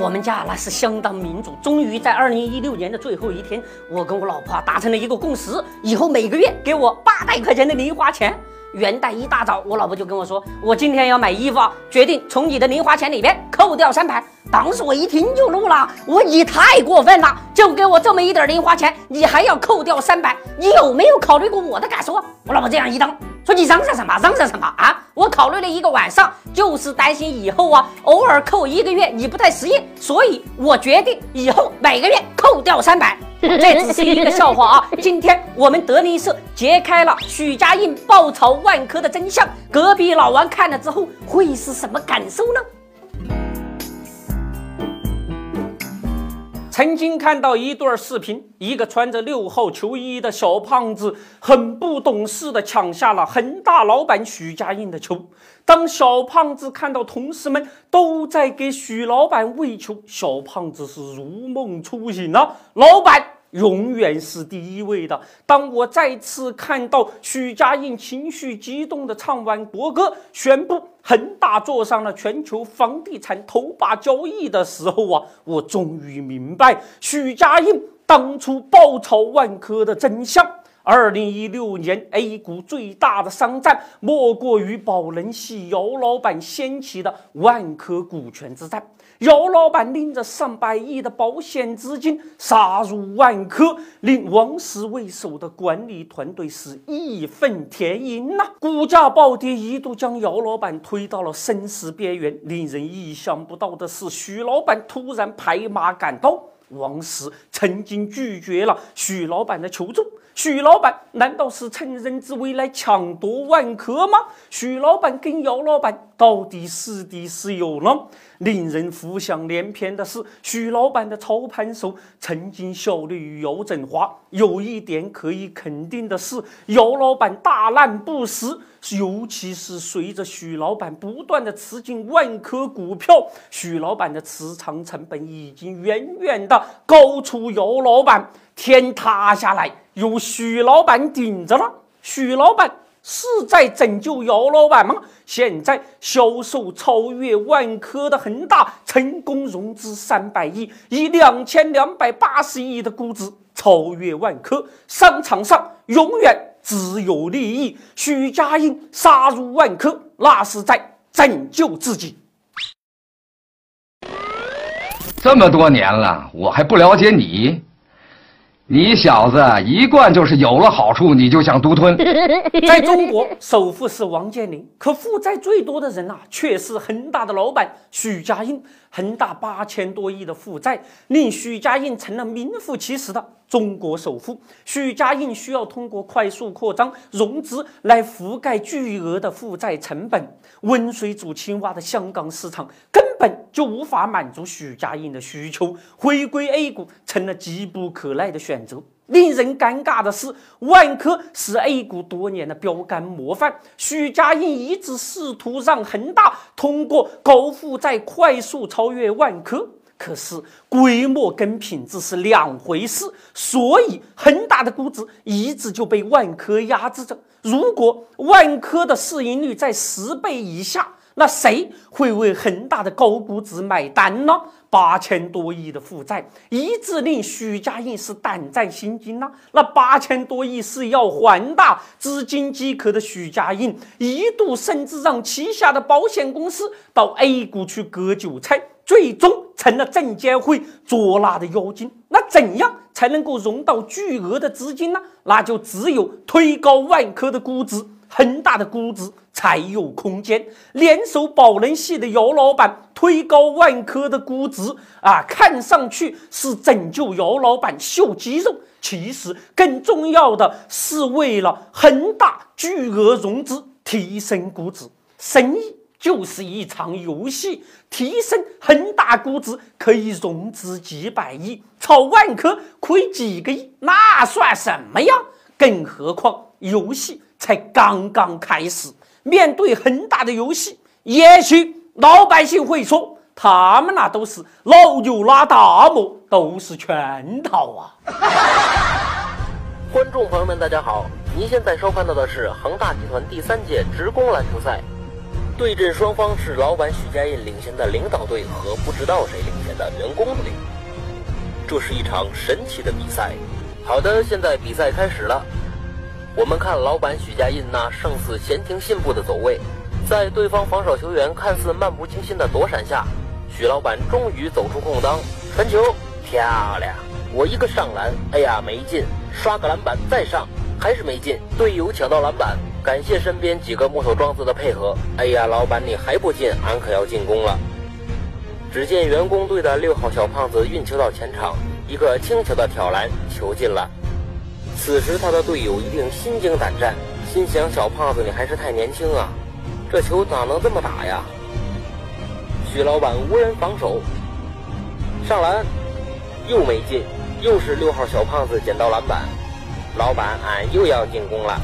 我们家那是相当民主，终于在二零一六年的最后一天，我跟我老婆达成了一个共识，以后每个月给我八百块钱的零花钱。元旦一大早，我老婆就跟我说，我今天要买衣服，决定从你的零花钱里边扣掉三百。当时我一听就怒了，我你太过分了，就给我这么一点零花钱，你还要扣掉三百，你有没有考虑过我的感受？我老婆这样一瞪。说你嚷嚷什么？嚷嚷什么啊？我考虑了一个晚上，就是担心以后啊，偶尔扣一个月你不太适应，所以我决定以后每个月扣掉三百。这只是一个笑话啊！今天我们德林社揭开了许家印爆炒万科的真相，隔壁老王看了之后会是什么感受呢？曾经看到一段视频，一个穿着六号球衣的小胖子很不懂事的抢下了恒大老板许家印的球。当小胖子看到同事们都在给许老板喂球，小胖子是如梦初醒了。老板。永远是第一位的。当我再次看到许家印情绪激动地唱完国歌，宣布恒大坐上了全球房地产头把交椅的时候啊，我终于明白许家印当初爆炒万科的真相。二零一六年 A 股最大的商战，莫过于宝能系姚老板掀起的万科股权之战。姚老板拎着上百亿的保险资金杀入万科，令王石为首的管理团队是义愤填膺呐！股价暴跌，一度将姚老板推到了生死边缘。令人意想不到的是，许老板突然拍马赶到，王石曾经拒绝了许老板的求助。许老板难道是趁人之危来抢夺万科吗？许老板跟姚老板到底是敌是友呢？令人浮想联翩的是，许老板的操盘手曾经效力于姚振华。有一点可以肯定的是，姚老板大难不死。尤其是随着许老板不断的持进万科股票，许老板的持仓成本已经远远的高出姚老板。天塌下来，由许老板顶着了。许老板是在拯救姚老板吗？现在销售超越万科的恒大，成功融资三百亿，以两千两百八十亿的估值超越万科。商场上永远只有利益。许家印杀入万科，那是在拯救自己。这么多年了，我还不了解你。你小子一贯就是有了好处你就想独吞。在中国，首富是王健林，可负债最多的人呐，却是恒大的老板许家印。恒大八千多亿的负债，令许家印成了名副其实的中国首富。许家印需要通过快速扩张融资来覆盖巨额的负债成本。温水煮青蛙的香港市场根本就无法满足许家印的需求，回归 A 股成了急不可耐的选择。令人尴尬的是，万科是 A 股多年的标杆模范，许家印一直试图让恒大通过高负债快速超越万科，可是规模跟品质是两回事，所以恒大的估值一直就被万科压制着。如果万科的市盈率在十倍以下，那谁会为恒大的高估值买单呢？八千多亿的负债，一直令许家印是胆战心惊呐。那八千多亿是要还的，资金饥渴的许家印一度甚至让旗下的保险公司到 A 股去割韭菜，最终成了证监会捉拿的妖精。那怎样才能够融到巨额的资金呢？那就只有推高万科的估值。恒大的估值才有空间，联手宝能系的姚老板推高万科的估值啊，看上去是拯救姚老板秀肌肉，其实更重要的是为了恒大巨额融资提升估值。生意就是一场游戏，提升恒大估值可以融资几百亿，炒万科亏几个亿，那算什么呀？更何况游戏。才刚刚开始，面对恒大的游戏，也许老百姓会说，他们那都是老牛拉大磨，都是圈套啊！观众朋友们，大家好。您现在收看到的是恒大集团第三届职工篮球赛，对阵双方是老板许家印领衔的领导队和不知道谁领衔的员工队。这是一场神奇的比赛。好的，现在比赛开始了。我们看老板许家印那胜似闲庭信步的走位，在对方防守球员看似漫不经心的躲闪下，许老板终于走出空当，传球漂亮。我一个上篮，哎呀没进，刷个篮板再上。还是没进，队友抢到篮板，感谢身边几个木头桩子的配合。哎呀，老板你还不进，俺可要进攻了。只见员工队的六号小胖子运球到前场，一个轻巧的挑篮，球进了。此时他的队友一定心惊胆战，心想小胖子你还是太年轻啊，这球咋能这么打呀？许老板无人防守，上篮又没进，又是六号小胖子捡到篮板。老板，俺又要进攻了。